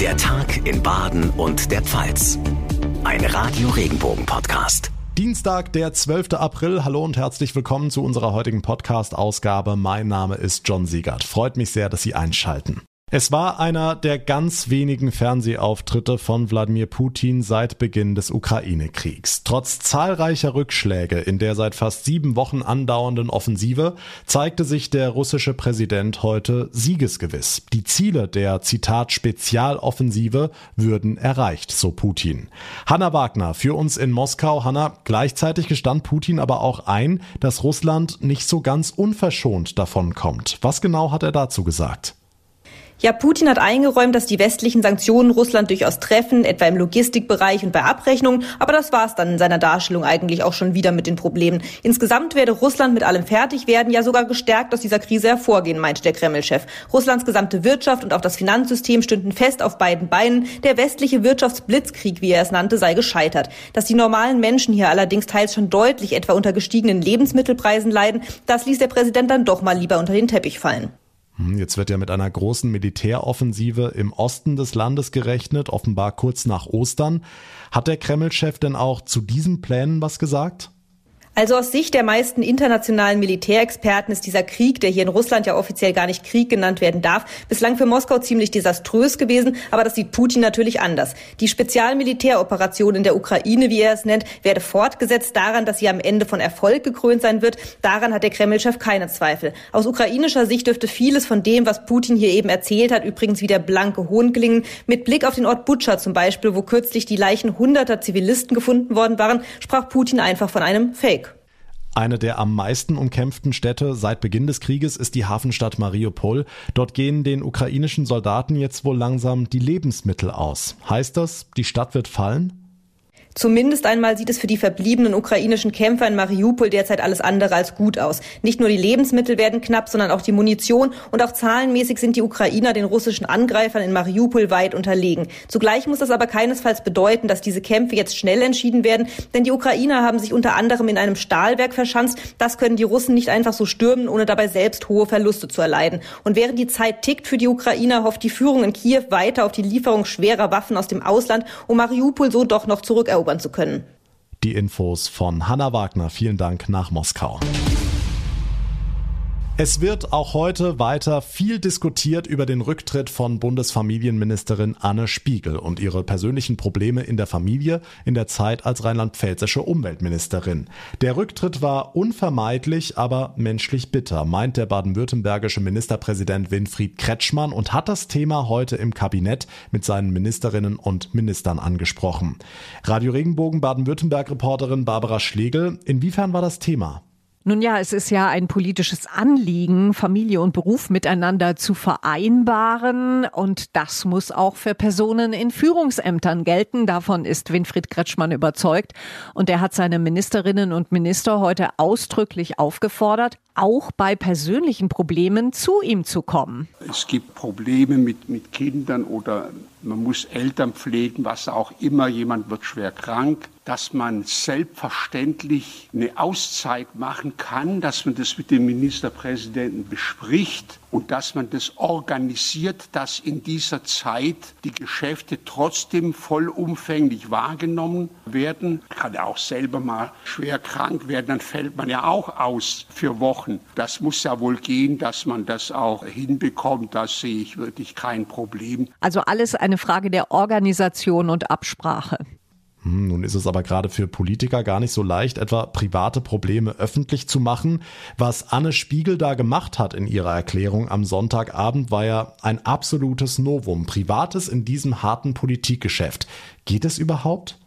Der Tag in Baden und der Pfalz. Ein Radio Regenbogen Podcast. Dienstag, der 12. April. Hallo und herzlich willkommen zu unserer heutigen Podcast-Ausgabe. Mein Name ist John Siegert. Freut mich sehr, dass Sie einschalten. Es war einer der ganz wenigen Fernsehauftritte von Wladimir Putin seit Beginn des Ukraine-Kriegs. Trotz zahlreicher Rückschläge in der seit fast sieben Wochen andauernden Offensive zeigte sich der russische Präsident heute siegesgewiss. Die Ziele der Zitat Spezialoffensive würden erreicht, so Putin. Hanna Wagner für uns in Moskau. Hanna, gleichzeitig gestand Putin aber auch ein, dass Russland nicht so ganz unverschont davon kommt. Was genau hat er dazu gesagt? Ja, Putin hat eingeräumt, dass die westlichen Sanktionen Russland durchaus treffen, etwa im Logistikbereich und bei Abrechnungen. Aber das war es dann in seiner Darstellung eigentlich auch schon wieder mit den Problemen. Insgesamt werde Russland mit allem fertig werden, ja sogar gestärkt aus dieser Krise hervorgehen, meinte der Kreml-Chef. Russlands gesamte Wirtschaft und auch das Finanzsystem stünden fest auf beiden Beinen. Der westliche Wirtschaftsblitzkrieg, wie er es nannte, sei gescheitert. Dass die normalen Menschen hier allerdings teils schon deutlich etwa unter gestiegenen Lebensmittelpreisen leiden, das ließ der Präsident dann doch mal lieber unter den Teppich fallen. Hm, jetzt wird ja mit einer großen Militäroffensive im Osten des Landes gerechnet, offenbar kurz nach Ostern. Hat der Kreml-Chef denn auch zu diesen Plänen was gesagt? Also aus Sicht der meisten internationalen Militärexperten ist dieser Krieg, der hier in Russland ja offiziell gar nicht Krieg genannt werden darf, bislang für Moskau ziemlich desaströs gewesen, aber das sieht Putin natürlich anders. Die Spezialmilitäroperation in der Ukraine, wie er es nennt, werde fortgesetzt daran, dass sie am Ende von Erfolg gekrönt sein wird. Daran hat der Kreml-Chef keine Zweifel. Aus ukrainischer Sicht dürfte vieles von dem, was Putin hier eben erzählt hat, übrigens wieder blanke Hohn klingen. Mit Blick auf den Ort Butscha zum Beispiel, wo kürzlich die Leichen hunderter Zivilisten gefunden worden waren, sprach Putin einfach von einem Fake. Eine der am meisten umkämpften Städte seit Beginn des Krieges ist die Hafenstadt Mariupol. Dort gehen den ukrainischen Soldaten jetzt wohl langsam die Lebensmittel aus. Heißt das, die Stadt wird fallen? Zumindest einmal sieht es für die verbliebenen ukrainischen Kämpfer in Mariupol derzeit alles andere als gut aus. Nicht nur die Lebensmittel werden knapp, sondern auch die Munition und auch zahlenmäßig sind die Ukrainer den russischen Angreifern in Mariupol weit unterlegen. Zugleich muss das aber keinesfalls bedeuten, dass diese Kämpfe jetzt schnell entschieden werden, denn die Ukrainer haben sich unter anderem in einem Stahlwerk verschanzt. Das können die Russen nicht einfach so stürmen, ohne dabei selbst hohe Verluste zu erleiden. Und während die Zeit tickt für die Ukrainer, hofft die Führung in Kiew weiter auf die Lieferung schwerer Waffen aus dem Ausland, um Mariupol so doch noch zurückerobern erobern zu können. Die Infos von Hanna Wagner. Vielen Dank nach Moskau. Es wird auch heute weiter viel diskutiert über den Rücktritt von Bundesfamilienministerin Anne Spiegel und ihre persönlichen Probleme in der Familie in der Zeit als rheinland-pfälzische Umweltministerin. Der Rücktritt war unvermeidlich, aber menschlich bitter, meint der baden-württembergische Ministerpräsident Winfried Kretschmann und hat das Thema heute im Kabinett mit seinen Ministerinnen und Ministern angesprochen. Radio Regenbogen Baden-Württemberg-Reporterin Barbara Schlegel, inwiefern war das Thema? Nun ja, es ist ja ein politisches Anliegen, Familie und Beruf miteinander zu vereinbaren. Und das muss auch für Personen in Führungsämtern gelten. Davon ist Winfried Kretschmann überzeugt. Und er hat seine Ministerinnen und Minister heute ausdrücklich aufgefordert, auch bei persönlichen Problemen zu ihm zu kommen. Es gibt Probleme mit, mit Kindern oder man muss Eltern pflegen, was auch immer, jemand wird schwer krank, dass man selbstverständlich eine Auszeit machen kann, dass man das mit dem Ministerpräsidenten bespricht und dass man das organisiert, dass in dieser Zeit die Geschäfte trotzdem vollumfänglich wahrgenommen werden. Man kann ja auch selber mal schwer krank werden, dann fällt man ja auch aus für Wochen. Das muss ja wohl gehen, dass man das auch hinbekommt. Da sehe ich wirklich kein Problem. Also alles eine Frage der Organisation und Absprache. Hm, nun ist es aber gerade für Politiker gar nicht so leicht, etwa private Probleme öffentlich zu machen. Was Anne Spiegel da gemacht hat in ihrer Erklärung am Sonntagabend, war ja ein absolutes Novum. Privates in diesem harten Politikgeschäft. Geht es überhaupt?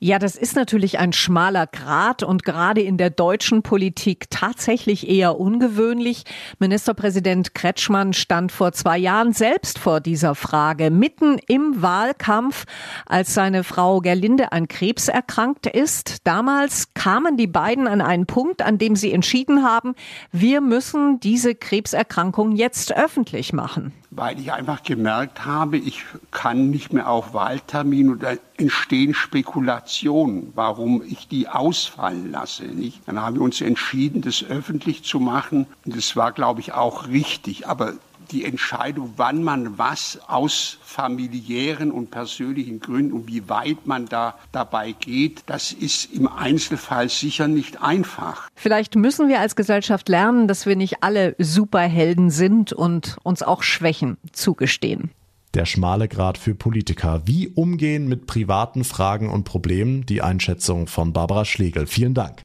Ja, das ist natürlich ein schmaler Grat und gerade in der deutschen Politik tatsächlich eher ungewöhnlich. Ministerpräsident Kretschmann stand vor zwei Jahren selbst vor dieser Frage, mitten im Wahlkampf, als seine Frau Gerlinde an Krebs erkrankt ist. Damals kamen die beiden an einen Punkt, an dem sie entschieden haben, wir müssen diese Krebserkrankung jetzt öffentlich machen weil ich einfach gemerkt habe, ich kann nicht mehr auf Wahltermin da entstehen Spekulationen, warum ich die ausfallen lasse. Nicht? Dann haben wir uns entschieden, das öffentlich zu machen und das war, glaube ich, auch richtig. Aber die Entscheidung, wann man was aus familiären und persönlichen Gründen und wie weit man da dabei geht, das ist im Einzelfall sicher nicht einfach. Vielleicht müssen wir als Gesellschaft lernen, dass wir nicht alle Superhelden sind und uns auch Schwächen zugestehen. Der schmale Grad für Politiker. Wie umgehen mit privaten Fragen und Problemen? Die Einschätzung von Barbara Schlegel. Vielen Dank.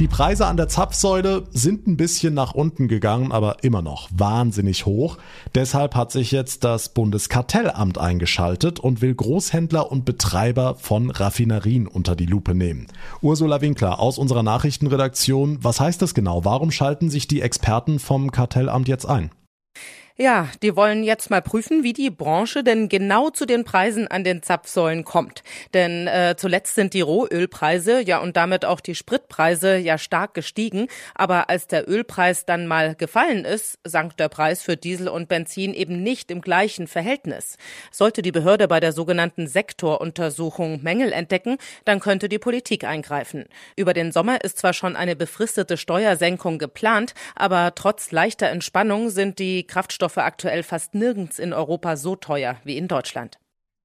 Die Preise an der Zapfsäule sind ein bisschen nach unten gegangen, aber immer noch wahnsinnig hoch. Deshalb hat sich jetzt das Bundeskartellamt eingeschaltet und will Großhändler und Betreiber von Raffinerien unter die Lupe nehmen. Ursula Winkler aus unserer Nachrichtenredaktion, was heißt das genau? Warum schalten sich die Experten vom Kartellamt jetzt ein? Ja, die wollen jetzt mal prüfen, wie die Branche denn genau zu den Preisen an den Zapfsäulen kommt. Denn äh, zuletzt sind die Rohölpreise, ja und damit auch die Spritpreise ja stark gestiegen. Aber als der Ölpreis dann mal gefallen ist, sank der Preis für Diesel und Benzin eben nicht im gleichen Verhältnis. Sollte die Behörde bei der sogenannten Sektoruntersuchung Mängel entdecken, dann könnte die Politik eingreifen. Über den Sommer ist zwar schon eine befristete Steuersenkung geplant, aber trotz leichter Entspannung sind die Kraftstoffe Treibstoffe aktuell fast nirgends in Europa so teuer wie in Deutschland.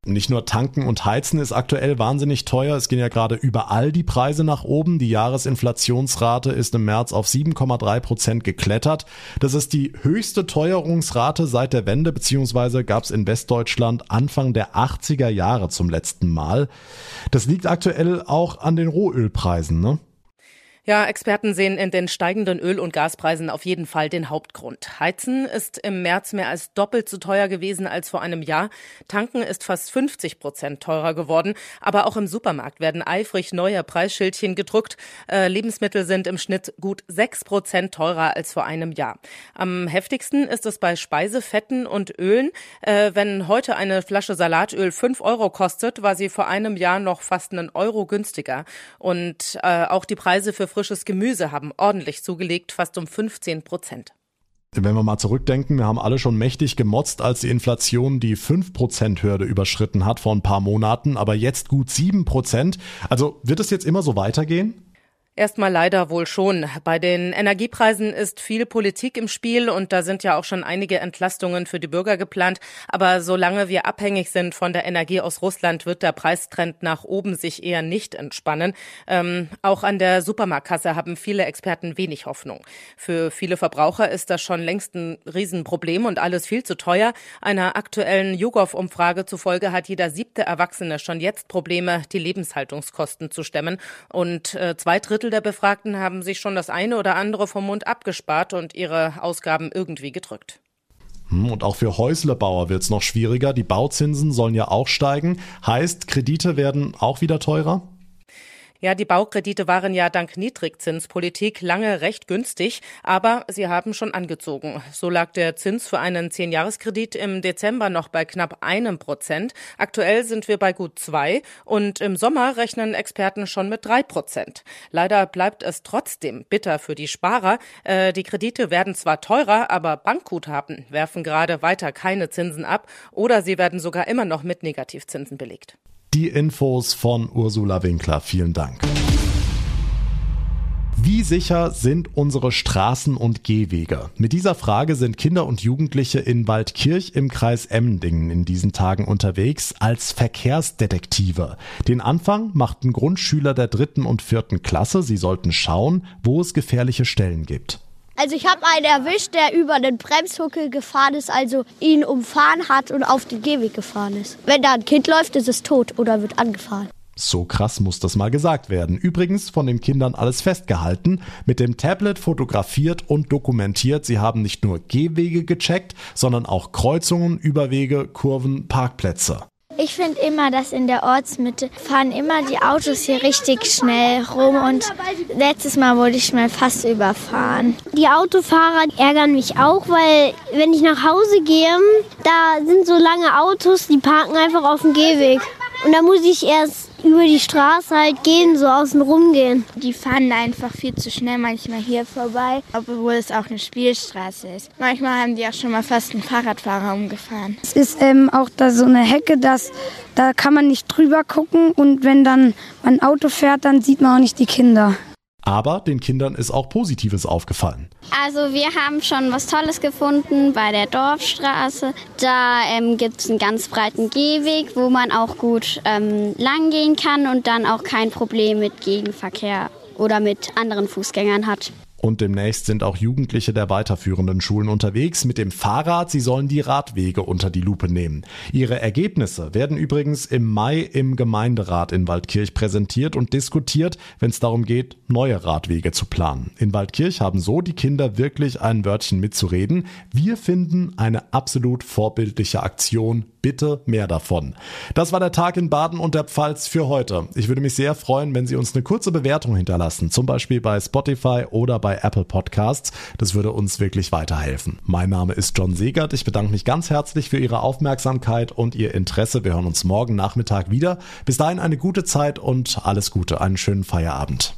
Nicht nur tanken und heizen ist aktuell wahnsinnig teuer, es gehen ja gerade überall die Preise nach oben. Die Jahresinflationsrate ist im März auf 7,3 Prozent geklettert. Das ist die höchste Teuerungsrate seit der Wende, beziehungsweise gab es in Westdeutschland Anfang der 80er Jahre zum letzten Mal. Das liegt aktuell auch an den Rohölpreisen, ne? Ja, Experten sehen in den steigenden Öl- und Gaspreisen auf jeden Fall den Hauptgrund. Heizen ist im März mehr als doppelt so teuer gewesen als vor einem Jahr. Tanken ist fast 50 Prozent teurer geworden. Aber auch im Supermarkt werden eifrig neue Preisschildchen gedruckt. Äh, Lebensmittel sind im Schnitt gut sechs Prozent teurer als vor einem Jahr. Am heftigsten ist es bei Speisefetten und Ölen. Äh, wenn heute eine Flasche Salatöl fünf Euro kostet, war sie vor einem Jahr noch fast einen Euro günstiger. Und äh, auch die Preise für frisches Gemüse haben ordentlich zugelegt, fast um 15 Prozent. Wenn wir mal zurückdenken, wir haben alle schon mächtig gemotzt, als die Inflation die 5%-Hürde überschritten hat vor ein paar Monaten, aber jetzt gut 7%. Also wird es jetzt immer so weitergehen? Erstmal leider wohl schon. Bei den Energiepreisen ist viel Politik im Spiel und da sind ja auch schon einige Entlastungen für die Bürger geplant. Aber solange wir abhängig sind von der Energie aus Russland, wird der Preistrend nach oben sich eher nicht entspannen. Ähm, auch an der Supermarktkasse haben viele Experten wenig Hoffnung. Für viele Verbraucher ist das schon längst ein Riesenproblem und alles viel zu teuer. Einer aktuellen YouGov-Umfrage zufolge hat jeder siebte Erwachsene schon jetzt Probleme, die Lebenshaltungskosten zu stemmen. Und äh, zwei Drittel Drittel der Befragten haben sich schon das eine oder andere vom Mund abgespart und ihre Ausgaben irgendwie gedrückt. Hm, und auch für Häuslebauer wird es noch schwieriger. Die Bauzinsen sollen ja auch steigen. Heißt, Kredite werden auch wieder teurer? Ja, die Baukredite waren ja dank Niedrigzinspolitik lange recht günstig, aber sie haben schon angezogen. So lag der Zins für einen Zehnjahreskredit im Dezember noch bei knapp einem Prozent. Aktuell sind wir bei gut zwei und im Sommer rechnen Experten schon mit drei Prozent. Leider bleibt es trotzdem bitter für die Sparer. Äh, die Kredite werden zwar teurer, aber Bankguthaben werfen gerade weiter keine Zinsen ab oder sie werden sogar immer noch mit Negativzinsen belegt. Die Infos von Ursula Winkler. Vielen Dank. Wie sicher sind unsere Straßen und Gehwege? Mit dieser Frage sind Kinder und Jugendliche in Waldkirch im Kreis Emmendingen in diesen Tagen unterwegs als Verkehrsdetektive. Den Anfang machten Grundschüler der dritten und vierten Klasse. Sie sollten schauen, wo es gefährliche Stellen gibt. Also ich habe einen erwischt, der über den Bremshuckel gefahren ist, also ihn umfahren hat und auf den Gehweg gefahren ist. Wenn da ein Kind läuft, ist es tot oder wird angefahren. So krass muss das mal gesagt werden. Übrigens von den Kindern alles festgehalten, mit dem Tablet fotografiert und dokumentiert. Sie haben nicht nur Gehwege gecheckt, sondern auch Kreuzungen, Überwege, Kurven, Parkplätze. Ich finde immer, dass in der Ortsmitte fahren immer die Autos hier richtig schnell rum und letztes Mal wurde ich mal fast überfahren. Die Autofahrer ärgern mich auch, weil wenn ich nach Hause gehe, da sind so lange Autos, die parken einfach auf dem Gehweg. Und da muss ich erst über die Straße halt gehen, so außen rum gehen. Die fahren einfach viel zu schnell manchmal hier vorbei, obwohl es auch eine Spielstraße ist. Manchmal haben die auch schon mal fast einen Fahrradfahrer umgefahren. Es ist ähm, auch da so eine Hecke, dass da kann man nicht drüber gucken und wenn dann ein Auto fährt, dann sieht man auch nicht die Kinder. Aber den Kindern ist auch Positives aufgefallen. Also wir haben schon was Tolles gefunden bei der Dorfstraße. Da ähm, gibt es einen ganz breiten Gehweg, wo man auch gut ähm, langgehen kann und dann auch kein Problem mit Gegenverkehr oder mit anderen Fußgängern hat. Und demnächst sind auch Jugendliche der weiterführenden Schulen unterwegs mit dem Fahrrad. Sie sollen die Radwege unter die Lupe nehmen. Ihre Ergebnisse werden übrigens im Mai im Gemeinderat in Waldkirch präsentiert und diskutiert, wenn es darum geht, neue Radwege zu planen. In Waldkirch haben so die Kinder wirklich ein Wörtchen mitzureden. Wir finden eine absolut vorbildliche Aktion bitte mehr davon. Das war der Tag in Baden und der Pfalz für heute. Ich würde mich sehr freuen, wenn Sie uns eine kurze Bewertung hinterlassen, zum Beispiel bei Spotify oder bei Apple Podcasts. Das würde uns wirklich weiterhelfen. Mein Name ist John Segert. Ich bedanke mich ganz herzlich für Ihre Aufmerksamkeit und Ihr Interesse. Wir hören uns morgen Nachmittag wieder. Bis dahin eine gute Zeit und alles Gute, einen schönen Feierabend.